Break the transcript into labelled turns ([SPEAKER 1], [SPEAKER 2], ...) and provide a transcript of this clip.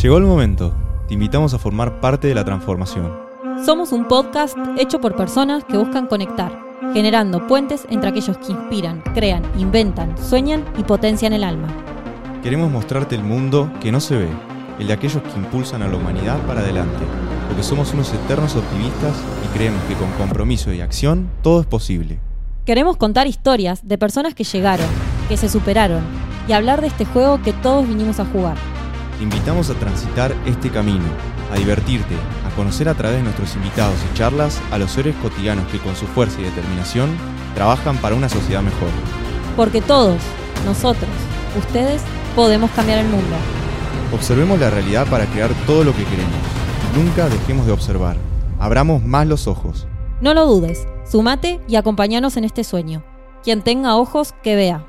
[SPEAKER 1] Llegó el momento. Te invitamos a formar parte de la transformación.
[SPEAKER 2] Somos un podcast hecho por personas que buscan conectar, generando puentes entre aquellos que inspiran, crean, inventan, sueñan y potencian el alma.
[SPEAKER 1] Queremos mostrarte el mundo que no se ve, el de aquellos que impulsan a la humanidad para adelante, porque somos unos eternos optimistas y creemos que con compromiso y acción todo es posible.
[SPEAKER 2] Queremos contar historias de personas que llegaron, que se superaron y hablar de este juego que todos vinimos a jugar.
[SPEAKER 1] Te invitamos a transitar este camino, a divertirte, a conocer a través de nuestros invitados y charlas a los héroes cotidianos que con su fuerza y determinación trabajan para una sociedad mejor.
[SPEAKER 2] Porque todos, nosotros, ustedes, podemos cambiar el mundo.
[SPEAKER 1] Observemos la realidad para crear todo lo que queremos. Nunca dejemos de observar. Abramos más los ojos.
[SPEAKER 2] No lo dudes, sumate y acompáñanos en este sueño. Quien tenga ojos, que vea.